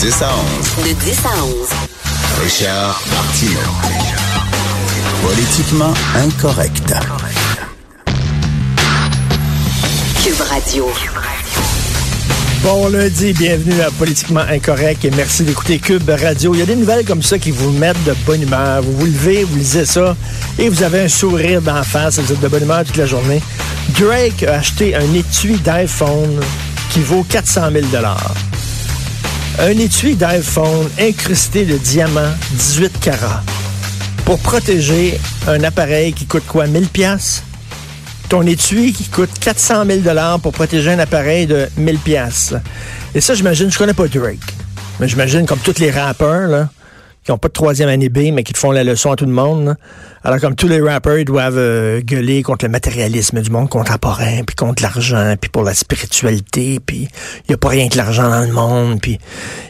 10 à 11. De 10 à 11. Richard Martineau. Politiquement incorrect. Cube Radio. Bon lundi, bienvenue à Politiquement Incorrect et merci d'écouter Cube Radio. Il y a des nouvelles comme ça qui vous mettent de bonne humeur. Vous vous levez, vous lisez ça et vous avez un sourire d'en face. Vous êtes de bonne humeur toute la journée. Drake a acheté un étui d'iPhone qui vaut 400 000 Un étui d'iPhone incrusté de diamants 18 carats. Pour protéger un appareil qui coûte quoi, 1000 pièces ton étui qui coûte 400 000 dollars pour protéger un appareil de 1000 pièces. Et ça, j'imagine, je connais pas Drake, mais j'imagine comme tous les rappeurs, là, qui n'ont pas de troisième année B, mais qui te font la leçon à tout le monde. Alors, comme tous les rappeurs, ils doivent euh, gueuler contre le matérialisme du monde contemporain, puis contre l'argent, puis pour la spiritualité, puis il n'y a pas rien que l'argent dans le monde, puis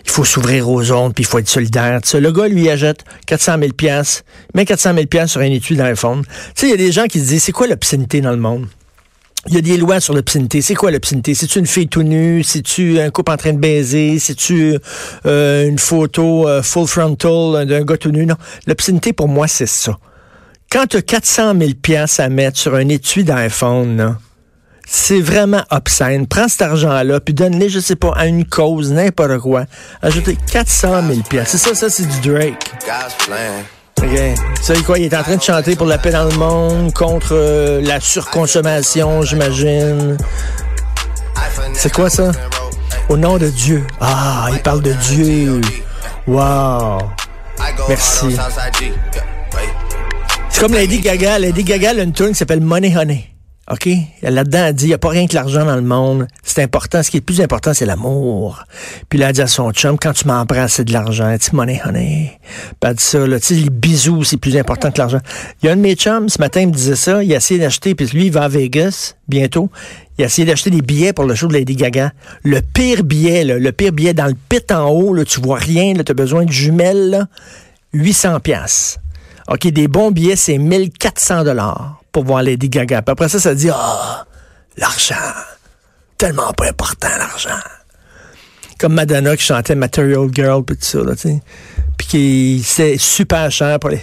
il faut s'ouvrir aux autres, puis il faut être solidaire. Le gars, lui, achète 400 000 pièces, met 400 000 pièces sur un étui d'iPhone. Tu sais, il y a des gens qui se disent, c'est quoi l'obscénité dans le monde? Il y a des lois sur l'obscénité. C'est quoi l'obscénité? C'est-tu une fille tout nue? C'est-tu un couple en train de baiser? C'est-tu euh, une photo euh, full frontal d'un gars tout nu? Non. L'obscénité, pour moi, c'est ça. Quand tu as 400 000 pièces à mettre sur un étui d'iPhone, c'est vraiment obscène. Prends cet argent-là, puis donne-les, je sais pas, à une cause, n'importe quoi. Ajoutez 400 000 pièces. C'est ça, ça, c'est du Drake. OK. Ça, quoi, il est en train de chanter pour la paix dans le monde, contre euh, la surconsommation, j'imagine. C'est quoi ça? Au nom de Dieu. Ah, il parle de Dieu. Wow. Merci. C'est comme Lady Gaga. Lady Gaga, a une tune qui s'appelle Money Honey. OK? Là-dedans, elle dit, il n'y a pas rien que l'argent dans le monde. C'est important. Ce qui est le plus important, c'est l'amour. Puis là, elle dit à son chum, quand tu m'embrasses, c'est de l'argent. Tu money, honey. Puis elle dit ça, là. Tu sais, les bisous, c'est plus important que l'argent. Il y a un de mes chums, ce matin, il me disait ça. Il a essayé d'acheter, puis lui, il va à Vegas, bientôt. Il a essayé d'acheter des billets pour le show de Lady Gaga. Le pire billet, le pire billet dans le pit en haut, là, tu vois rien, là, as besoin de jumelles, là, 800 pièces. OK, des bons billets, c'est 1400 dollars pour voir Lady Gaga. Après ça, ça dit, ah, l'argent. Tellement pas important, l'argent. Comme Madonna qui chantait Material Girl, puis tout ça, là, tu. Puis qui, c'est super cher pour les...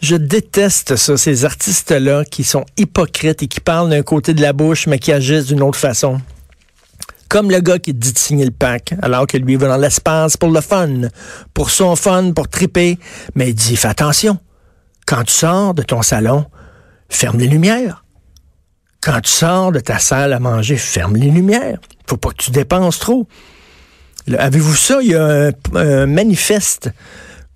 Je déteste ça, ces artistes-là qui sont hypocrites et qui parlent d'un côté de la bouche, mais qui agissent d'une autre façon. Comme le gars qui dit de signer le pack, alors que lui va dans l'espace pour le fun, pour son fun, pour triper. Mais il dit, fais attention. Quand tu sors de ton salon, ferme les lumières. Quand tu sors de ta salle à manger, ferme les lumières. Faut pas que tu dépenses trop. Avez-vous ça? Il y a un, manifeste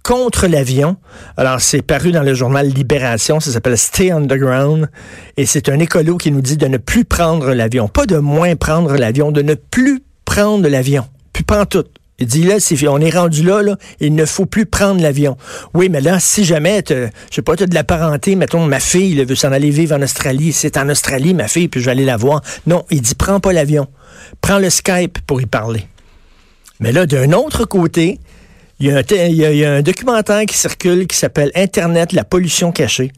contre l'avion. Alors, c'est paru dans le journal Libération. Ça s'appelle Stay Underground. Et c'est un écolo qui nous dit de ne plus prendre l'avion. Pas de moins prendre l'avion, de ne plus prendre l'avion. Plus pas tout. Il dit là, on est rendu là, là, il ne faut plus prendre l'avion. Oui, mais là, si jamais, je sais pas, tu as de la parenté, mettons, ma fille veut s'en aller vivre en Australie, c'est en Australie, ma fille, puis je vais aller la voir. Non, il dit, prends pas l'avion. Prends le Skype pour y parler. Mais là, d'un autre côté, il y, a un, y, a un documentaire qui circule qui s'appelle Internet, la pollution cachée,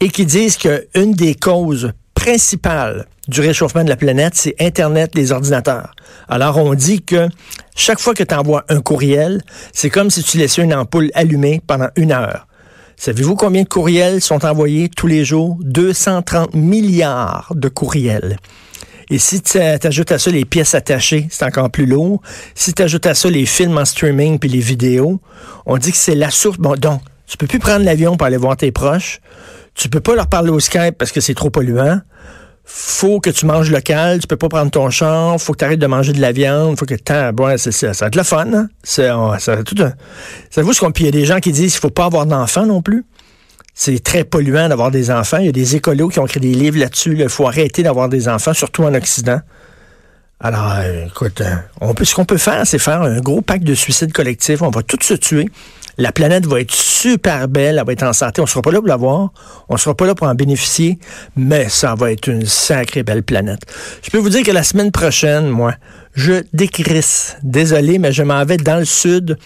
et qui disent qu'une des causes principales du réchauffement de la planète, c'est Internet, les ordinateurs. Alors, on dit que chaque fois que tu envoies un courriel, c'est comme si tu laissais une ampoule allumée pendant une heure. Savez-vous combien de courriels sont envoyés tous les jours? 230 milliards de courriels. Et si tu ajoutes à ça les pièces attachées, c'est encore plus lourd. Si tu ajoutes à ça les films en streaming puis les vidéos, on dit que c'est la source. Bon, donc, tu peux plus prendre l'avion pour aller voir tes proches. Tu peux pas leur parler au Skype parce que c'est trop polluant faut que tu manges local, tu peux pas prendre ton champ, faut que tu arrêtes de manger de la viande, faut que tu c'est ça, va être le fun, hein? C'est tout un... Savez-vous ce qu'on puis il y a des gens qui disent qu'il faut pas avoir d'enfants non plus. C'est très polluant d'avoir des enfants. Il y a des écolos qui ont écrit des livres là-dessus. Il faut arrêter d'avoir des enfants, surtout en Occident. Alors, euh, écoute, euh, ce qu'on peut faire, c'est faire un gros pacte de suicide collectif. On va tous se tuer. La planète va être super belle, elle va être en santé. On sera pas là pour la voir, on sera pas là pour en bénéficier, mais ça va être une sacrée belle planète. Je peux vous dire que la semaine prochaine, moi, je décrisse. Désolé, mais je m'en vais dans le sud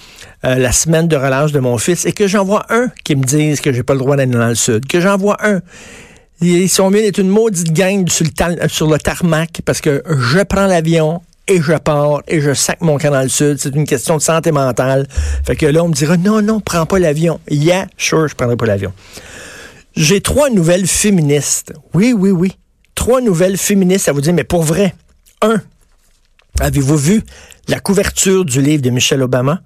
euh, la semaine de relâche de mon fils et que j'en vois un qui me dise que j'ai pas le droit d'aller dans le sud. Que j'en vois un. Ils sont mieux d'être une maudite gang le, sur le tarmac parce que je prends l'avion et je pars et je sac mon camp dans le sud. C'est une question de santé mentale. Fait que là, on me dira, non, non, prends pas l'avion. Yeah, sure, je prendrai pas l'avion. J'ai trois nouvelles féministes. Oui, oui, oui. Trois nouvelles féministes à vous dire, mais pour vrai. Un, avez-vous vu la couverture du livre de Michelle Obama?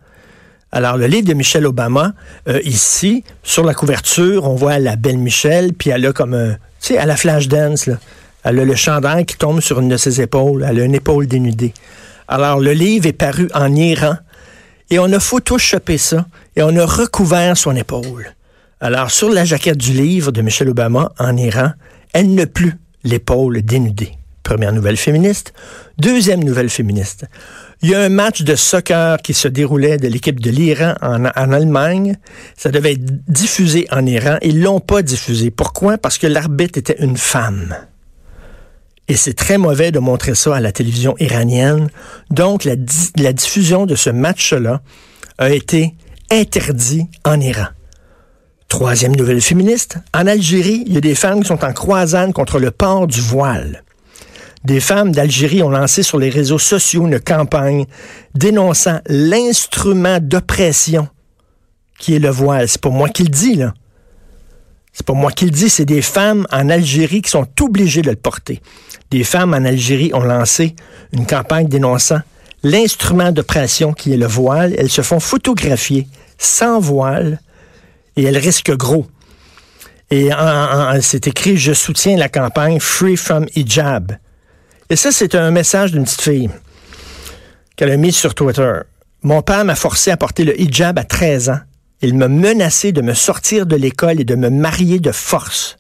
Alors, le livre de Michelle Obama, euh, ici, sur la couverture, on voit la belle Michelle, puis elle a comme un, tu sais, à la flash dance, là. Elle a le chandail qui tombe sur une de ses épaules. Elle a une épaule dénudée. Alors, le livre est paru en Iran et on a photoshopé ça et on a recouvert son épaule. Alors, sur la jaquette du livre de Michelle Obama en Iran, elle n'a plus l'épaule dénudée. Première nouvelle féministe. Deuxième nouvelle féministe. Il y a un match de soccer qui se déroulait de l'équipe de l'Iran en, en, Allemagne. Ça devait être diffusé en Iran. Ils l'ont pas diffusé. Pourquoi? Parce que l'arbitre était une femme. Et c'est très mauvais de montrer ça à la télévision iranienne. Donc, la, diffusion de ce match-là a été interdit en Iran. Troisième nouvelle féministe. En Algérie, il y a des femmes qui sont en croisade contre le port du voile. Des femmes d'Algérie ont lancé sur les réseaux sociaux une campagne dénonçant l'instrument d'oppression qui est le voile. C'est pas moi qui le dis, là. C'est pas moi qui le dis, c'est des femmes en Algérie qui sont obligées de le porter. Des femmes en Algérie ont lancé une campagne dénonçant l'instrument d'oppression qui est le voile. Elles se font photographier sans voile et elles risquent gros. Et c'est écrit Je soutiens la campagne Free from Hijab. Et ça, c'est un message d'une petite fille qu'elle a mis sur Twitter. Mon père m'a forcé à porter le hijab à 13 ans. Il m'a menacé de me sortir de l'école et de me marier de force.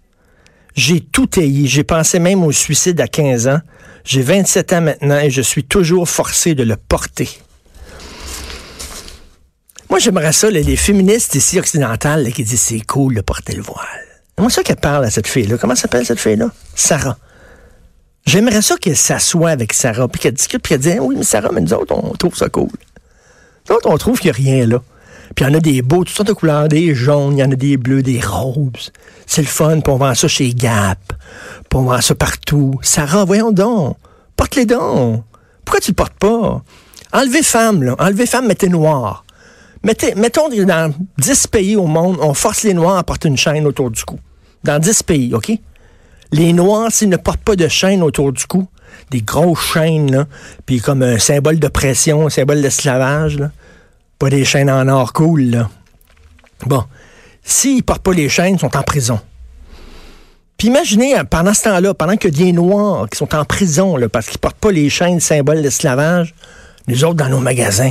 J'ai tout haï. J'ai pensé même au suicide à 15 ans. J'ai 27 ans maintenant et je suis toujours forcé de le porter. Moi, j'aimerais ça, les féministes ici occidentales qui disent c'est cool de porter le voile. Moi, ça qu'elle parle à cette fille-là. Comment s'appelle cette fille-là? Sarah. J'aimerais ça qu'elle s'assoie avec Sarah, puis qu'elle discute, puis qu'elle dise Oui, mais Sarah, mais nous autres, on trouve ça cool. Nous autres, on trouve qu'il n'y a rien là. Puis il y en a des beaux, toutes sortes de couleurs, des jaunes, il y en a des bleus, des roses. C'est le fun, puis on vend ça chez Gap. Puis on vend ça partout. Sarah, voyons donc. Porte-les donc. Pourquoi tu le portes pas? Enlevez femme, là. Enlevez femme, mettez noir. Mettez, mettons, dans 10 pays au monde, on force les noirs à porter une chaîne autour du cou. Dans 10 pays, OK? Les Noirs, s'ils ne portent pas de chaîne autour du cou, des grosses chaînes, là, puis comme un symbole de pression, un symbole d'esclavage, pas des chaînes en or cool, là. Bon, s'ils portent pas les chaînes, ils sont en prison. Puis imaginez, hein, pendant ce temps-là, pendant que des Noirs qui sont en prison, là, parce qu'ils portent pas les chaînes symbole d'esclavage, nous autres, dans nos magasins,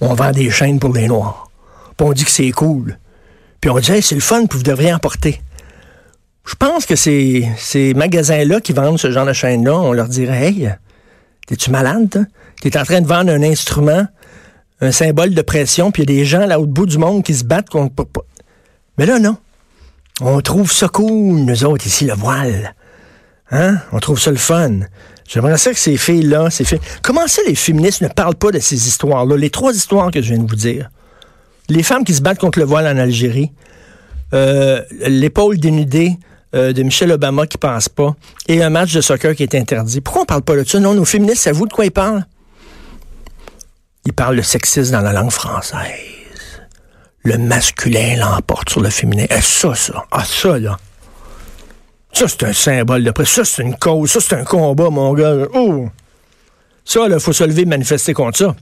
on vend des chaînes pour les Noirs. Puis on dit que c'est cool. Puis on dit, c'est le fun, puis vous devriez en porter. Je pense que ces, ces magasins-là qui vendent ce genre de chaîne-là, on leur dirait Hey, t'es-tu malade? T'es en train de vendre un instrument, un symbole de pression, puis il y a des gens là au bout du monde qui se battent contre. Mais là, non. On trouve ça cool, nous autres, ici, le voile. Hein? On trouve ça le fun. J'aimerais ça que ces filles-là, ces filles. Comment ça, les féministes ne parlent pas de ces histoires-là? Les trois histoires que je viens de vous dire. Les femmes qui se battent contre le voile en Algérie, euh, l'épaule dénudée euh, de Michelle Obama qui passe pas et un match de soccer qui est interdit. Pourquoi on parle pas de ça? Non, nos féministes, vous de quoi ils parlent? Ils parlent de sexisme dans la langue française. Le masculin l'emporte sur le féminin. Et ça, ça. Ah, ça, là. Ça, c'est un symbole de Ça, c'est une cause. Ça, c'est un combat, mon gars. Oh! Ça, là, faut se lever manifester contre ça.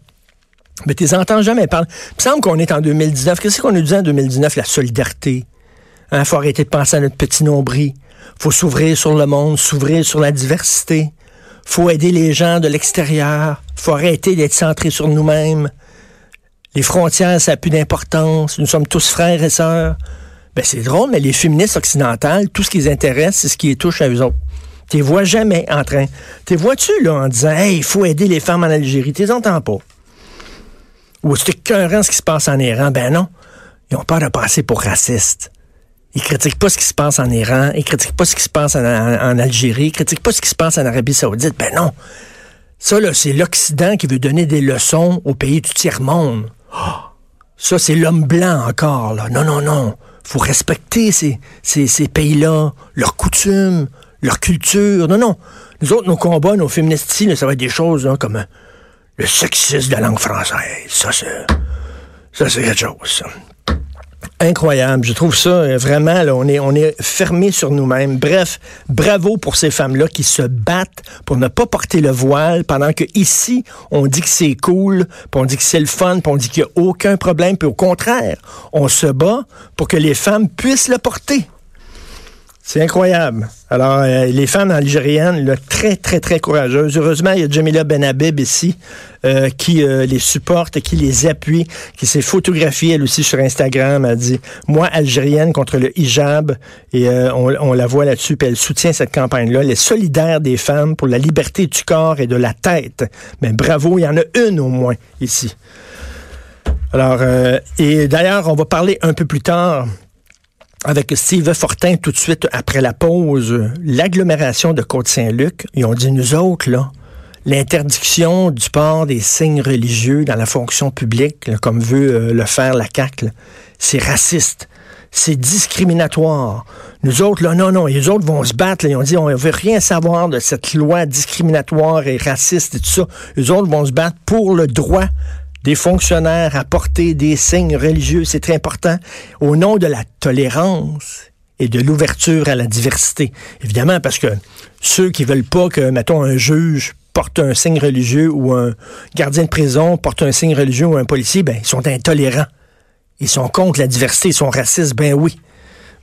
Mais tu entends jamais parler. Il me semble qu'on est en 2019. Qu'est-ce qu'on a dit en 2019? La solidarité? Il hein, faut arrêter de penser à notre petit nombril. faut s'ouvrir sur le monde, s'ouvrir sur la diversité. Faut aider les gens de l'extérieur. faut arrêter d'être centré sur nous-mêmes. Les frontières, ça n'a plus d'importance. Nous sommes tous frères et sœurs. Ben, c'est drôle, mais les féministes occidentales, tout ce qui les intéresse, c'est ce qui les touche à eux autres. Tu les vois jamais en train. Tu vois-tu, là, en disant, hey, il faut aider les femmes en Algérie? Tu les entends pas. Ou c'est écœurant ce qui se passe en Iran. Ben non. Ils ont peur de passer pour racistes. Ils critiquent pas ce qui se passe en Iran, ils critiquent pas ce qui se passe en, Algérie, ils critiquent pas ce qui se passe en Arabie Saoudite. Ben non. Ça, là, c'est l'Occident qui veut donner des leçons aux pays du tiers-monde. ça, c'est l'homme blanc encore, là. Non, non, non. Faut respecter ces, pays-là, leurs coutumes, leur culture. Non, non. Nous autres, nos combats, nos féministes, ça va être des choses comme le sexisme de la langue française. Ça, c'est, ça, c'est quelque chose, ça. Incroyable. Je trouve ça euh, vraiment, là, on est, on est fermé sur nous-mêmes. Bref, bravo pour ces femmes-là qui se battent pour ne pas porter le voile pendant que ici, on dit que c'est cool, on dit que c'est le fun, on dit qu'il n'y a aucun problème, puis au contraire, on se bat pour que les femmes puissent le porter. C'est incroyable. Alors, euh, les femmes algériennes, là, très, très, très courageuses. Heureusement, il y a Jamila Benhabib ici euh, qui euh, les supporte, qui les appuie, qui s'est photographiée, elle aussi, sur Instagram. Elle dit, moi, algérienne contre le hijab. Et on, on, la voit là-dessus, puis elle soutient cette campagne-là. Elle est solidaire des femmes pour la liberté du corps et de la tête. Mais bravo, il y en a une au moins ici. Alors, et d'ailleurs, on va parler un peu plus tard avec Steve Fortin tout de suite après la pause, l'agglomération de Côte-Saint-Luc, ils ont dit, nous autres, là, l'interdiction du port des signes religieux dans la fonction publique, comme veut euh, le faire la CAQ, c'est raciste. C'est discriminatoire. Nous autres, là, non, non, les autres vont se battre. ils ont dit, on ne veut rien savoir de cette loi discriminatoire et raciste et tout ça. Les autres vont se battre pour le droit des fonctionnaires à porter des signes religieux, c'est très important, au nom de la tolérance et de l'ouverture à la diversité. Évidemment, parce que ceux qui veulent pas que, mettons, un juge porte un signe religieux ou un gardien de prison porte un signe religieux ou un policier, ben, ils sont intolérants. Ils sont contre la diversité, ils sont racistes, ben oui.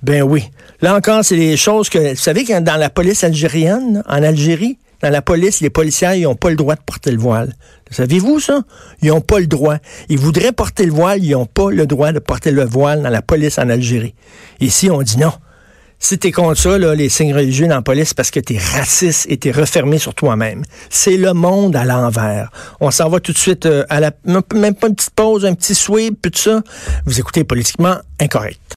Ben oui. Là encore, c'est des choses que, vous savez dans la police algérienne, en Algérie, dans la police, les policiers, ils n'ont pas le droit de porter le voile. Savez-vous ça? Ils n'ont pas le droit. Ils voudraient porter le voile, ils n'ont pas le droit de porter le voile dans la police en Algérie. Ici, on dit non? Si t'es contre ça, là, les signes religieux dans la police, parce que t'es raciste et t'es refermé sur toi-même. C'est le monde à l'envers. On s'en va tout de suite euh, à la... Même pas une petite pause, un petit sweep, puis tout ça. Vous écoutez Politiquement Incorrect.